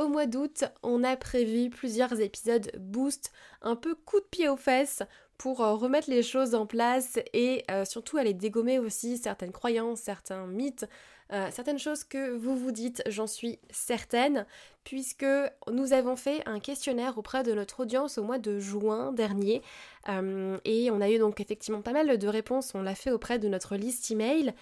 Au mois d'août, on a prévu plusieurs épisodes boost, un peu coup de pied aux fesses pour euh, remettre les choses en place et euh, surtout aller dégommer aussi certaines croyances, certains mythes, euh, certaines choses que vous vous dites, j'en suis certaine, puisque nous avons fait un questionnaire auprès de notre audience au mois de juin dernier et on a eu donc effectivement pas mal de réponses, on l'a fait auprès de notre liste email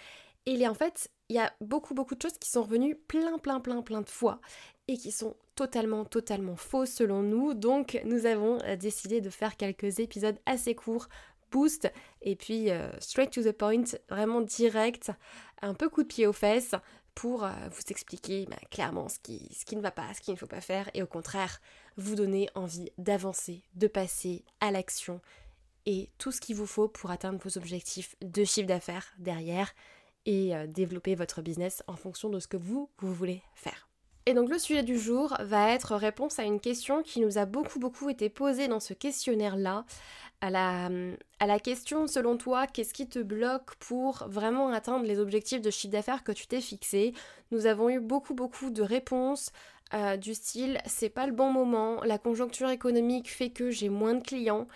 et en fait, il y a beaucoup beaucoup de choses qui sont revenues plein plein plein plein de fois et qui sont totalement totalement fausses selon nous. Donc nous avons euh, décidé de faire quelques épisodes assez courts boost et puis euh, straight to the point, vraiment direct, un peu coup de pied aux fesses pour euh, vous expliquer bah, clairement ce qui, ce qui ne va pas, ce qu'il ne faut pas faire et au contraire vous donner envie d'avancer, de passer à l'action et tout ce qu'il vous faut pour atteindre vos objectifs de chiffre d'affaires derrière et euh, développer votre business en fonction de ce que vous, voulez faire. Et donc le sujet du jour va être réponse à une question qui nous a beaucoup beaucoup été posée dans ce questionnaire-là, à la, à la question selon toi, qu'est-ce qui te bloque pour vraiment atteindre les objectifs de chiffre d'affaires que tu t'es fixé? Nous avons eu beaucoup beaucoup de réponses euh, du style c'est pas le bon moment, la conjoncture économique fait que j'ai moins de clients,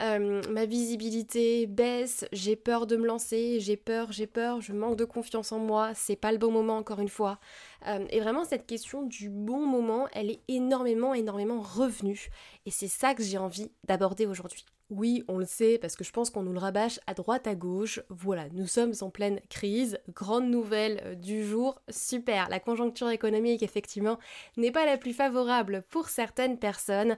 euh, ma visibilité baisse, j'ai peur de me lancer, j'ai peur, j'ai peur, je manque de confiance en moi, c'est pas le bon moment encore une fois. Euh, et vraiment cette question du bon moment, elle est énormément, énormément revenue. Et c'est ça que j'ai envie d'aborder aujourd'hui. Oui, on le sait parce que je pense qu'on nous le rabâche à droite à gauche. Voilà, nous sommes en pleine crise. Grande nouvelle euh, du jour. Super, la conjoncture économique effectivement n'est pas la plus favorable pour certaines personnes.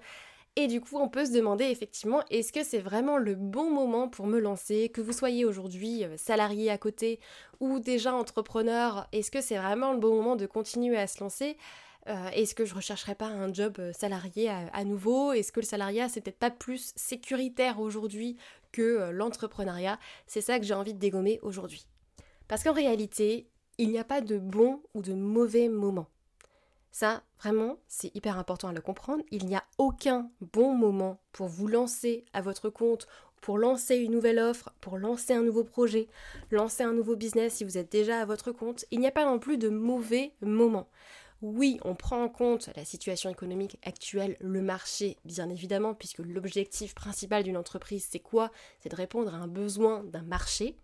Et du coup, on peut se demander effectivement, est-ce que c'est vraiment le bon moment pour me lancer? Que vous soyez aujourd'hui euh, salarié à côté ou déjà entrepreneur, est-ce que c'est vraiment le bon moment de continuer à se lancer? Euh, est-ce que je rechercherais pas un job euh, salarié à, nouveau? Est-ce que le salariat c'est peut-être pas plus sécuritaire aujourd'hui que euh, l'entrepreneuriat? C'est ça que j'ai envie de dégommer aujourd'hui. Parce qu'en réalité, il n'y a pas de bon ou de mauvais moment. Ça, vraiment, c'est hyper important à le comprendre. Il n'y a aucun bon moment pour vous lancer à votre compte, pour lancer une nouvelle offre, pour lancer un nouveau projet, lancer un nouveau business si vous êtes déjà à votre compte. Il n'y a pas non plus de mauvais moment. Oui, on prend en compte la situation économique actuelle, le marché, bien évidemment, puisque l'objectif principal d'une entreprise, c'est quoi? C'est de répondre à un besoin d'un marché.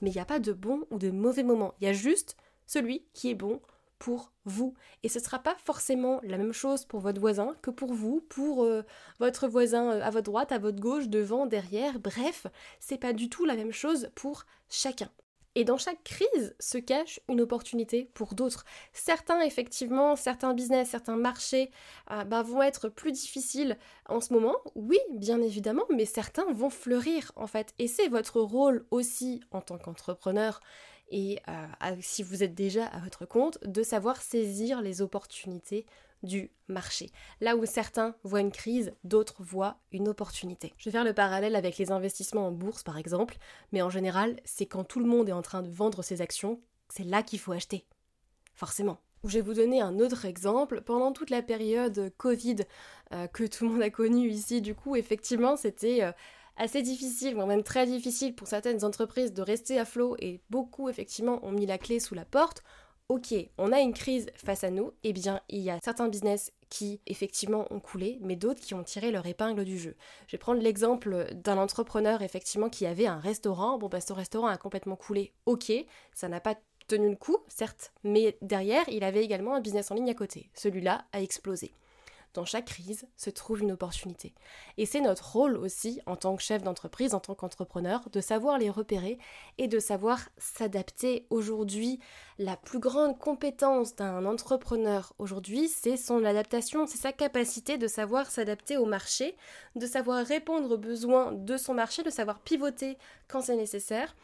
Mais il n'y a pas de bon ou de mauvais moment. Il y a juste celui qui est bon pour vous. Et ce ne sera pas forcément la même chose pour votre voisin que pour vous, pour euh, votre voisin euh, à votre droite, à votre gauche, devant, derrière. Bref, c'est pas du tout la même chose pour chacun. Et dans chaque crise se cache une opportunité pour d'autres. Certains, effectivement, certains business, certains marchés euh, bah, vont être plus difficiles en ce moment, oui, bien évidemment, mais certains vont fleurir en fait. Et c'est votre rôle aussi en tant qu'entrepreneur et euh, si vous êtes déjà à votre compte, de savoir saisir les opportunités du marché. Là où certains voient une crise, d'autres voient une opportunité. Je vais faire le parallèle avec les investissements en bourse par exemple, mais en général, c'est quand tout le monde est en train de vendre ses actions, c'est là qu'il faut acheter. Forcément. Je vais vous donner un autre exemple. Pendant toute la période Covid euh, que tout le monde a connue ici, du coup, effectivement, c'était euh, assez difficile, voire même très difficile pour certaines entreprises de rester à flot et beaucoup, effectivement, ont mis la clé sous la porte ok, on a une crise face à nous, eh bien, il y a certains business qui effectivement ont coulé, mais d'autres qui ont tiré leur épingle du jeu. Je vais prendre l'exemple d'un entrepreneur effectivement qui avait un restaurant. Bon, bah, ce restaurant a complètement coulé, ok, ça n'a pas tenu le coup, certes, mais derrière, il avait également un business en ligne à côté. Celui-là a explosé dans chaque crise se trouve une opportunité. Et c'est notre rôle aussi, en tant que chef d'entreprise, en tant qu'entrepreneur, de savoir les repérer et de savoir s'adapter. Aujourd'hui, la plus grande compétence d'un entrepreneur aujourd'hui, c'est son adaptation, c'est sa capacité de savoir s'adapter au marché, de savoir répondre aux besoins de son marché, de savoir pivoter quand c'est nécessaire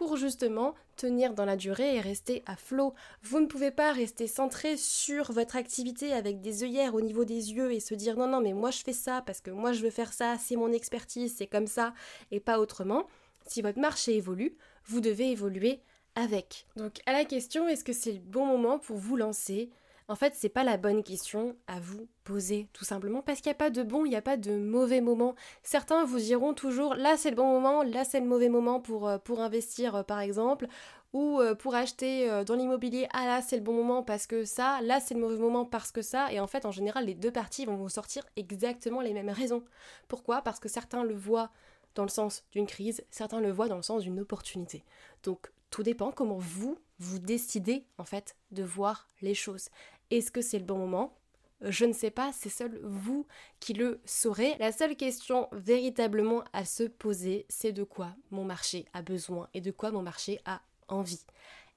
pour justement tenir dans la durée et rester à flot. Vous ne pouvez pas rester centré sur votre activité avec des œillères au niveau des yeux et se dire non non mais moi je fais ça parce que moi je veux faire ça, c'est mon expertise, c'est comme ça et pas autrement. Si votre marché évolue, vous devez évoluer avec. Donc à la question est-ce que c'est le bon moment pour vous lancer en fait, c'est pas la bonne question à vous poser, tout simplement, parce qu'il n'y a pas de bon, il n'y a pas de mauvais moment. Certains vous diront toujours là c'est le bon moment, là c'est le mauvais moment pour, euh, pour investir, euh, par exemple, ou euh, pour acheter dans l'immobilier, ah là c'est le bon moment parce que ça, là c'est le mauvais moment parce que ça, et en fait, en général, les deux parties vont vous sortir exactement les mêmes raisons. Pourquoi? Parce que certains le voient dans le sens d'une crise, certains le voient dans le sens d'une opportunité. Donc, tout dépend comment vous, vous décidez en fait de voir les choses. Est-ce que c'est le bon moment? Je ne sais pas, c'est seul vous qui le saurez. La seule question véritablement à se poser, c'est de quoi mon marché a besoin et de quoi mon marché a envie.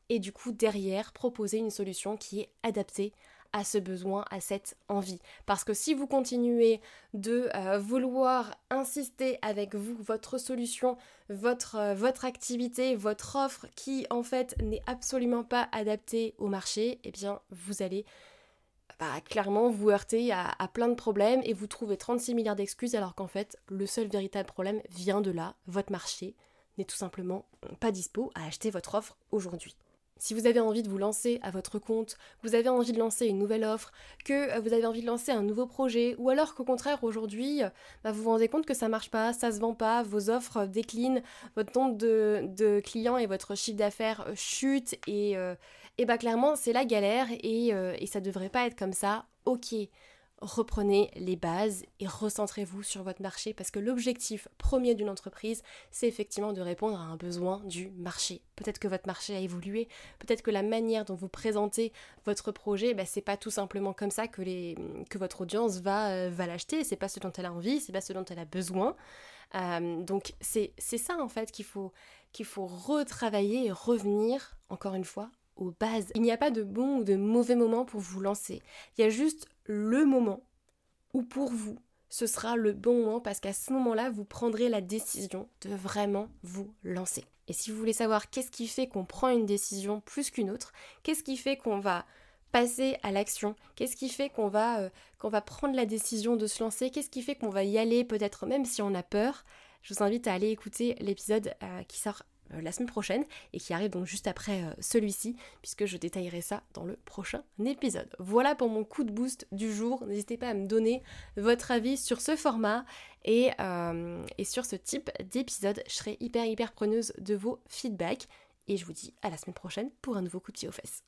Et du coup, derrière, proposer une solution qui est adaptée à ce besoin, à cette envie. Parce que si vous continuez de euh, vouloir insister avec vous, votre solution, votre, euh, votre activité, votre offre qui en fait n'est absolument pas adaptée au marché, eh bien vous allez bah, clairement vous heurter à, à, plein de problèmes et vous trouvez 36 milliards d'excuses alors qu'en fait le seul véritable problème vient de là, votre marché n'est tout simplement pas dispo à acheter votre offre aujourd'hui. Si vous avez envie de vous lancer à votre compte, vous avez envie de lancer une nouvelle offre, que euh, vous avez envie de lancer un nouveau projet, ou alors qu'au contraire aujourd'hui, euh, bah, vous vous rendez compte que ça marche pas, ça se vend pas, vos offres déclinent, votre nombre de, clients et votre chiffre d'affaires euh, chute et, bah clairement c'est la galère et, et ça devrait pas être comme ça. Ok, reprenez les bases et recentrez-vous sur votre marché parce que l'objectif premier d'une entreprise, c'est effectivement de répondre à un besoin du marché. Peut-être que votre marché a évolué, peut-être que la manière dont vous présentez votre projet, bah, c'est pas tout simplement comme ça que, votre audience va, euh, va l'acheter, c'est pas ce dont elle a envie, c'est pas ce dont elle a besoin. Euh, donc c'est ça en fait qu'il faut, qu'il faut retravailler et revenir, encore une fois, aux bases. Il n'y a pas de bon ou de mauvais moment pour vous lancer. Il y a juste le moment où pour vous, ce sera le bon moment parce qu'à ce moment-là, vous prendrez la décision de vraiment vous lancer. Et si vous voulez savoir qu'est-ce qui fait qu'on prend une décision plus qu'une autre, qu'est-ce qui fait qu'on va passer à l'action, qu'est-ce qui fait qu'on va, euh, va prendre la décision de se lancer, qu'est-ce qui fait qu'on va y aller peut-être même si on a peur, je vous invite à aller écouter l'épisode euh, qui sort la semaine prochaine et qui arrive donc juste après euh, celui-ci puisque je détaillerai ça dans le prochain épisode. Voilà pour mon coup de boost du jour. N'hésitez pas à me donner votre avis sur ce format et, euh, et sur ce type d'épisode. Je serai hyper hyper preneuse de vos feedbacks et je vous dis à la semaine prochaine pour un nouveau coup de pied aux fesses.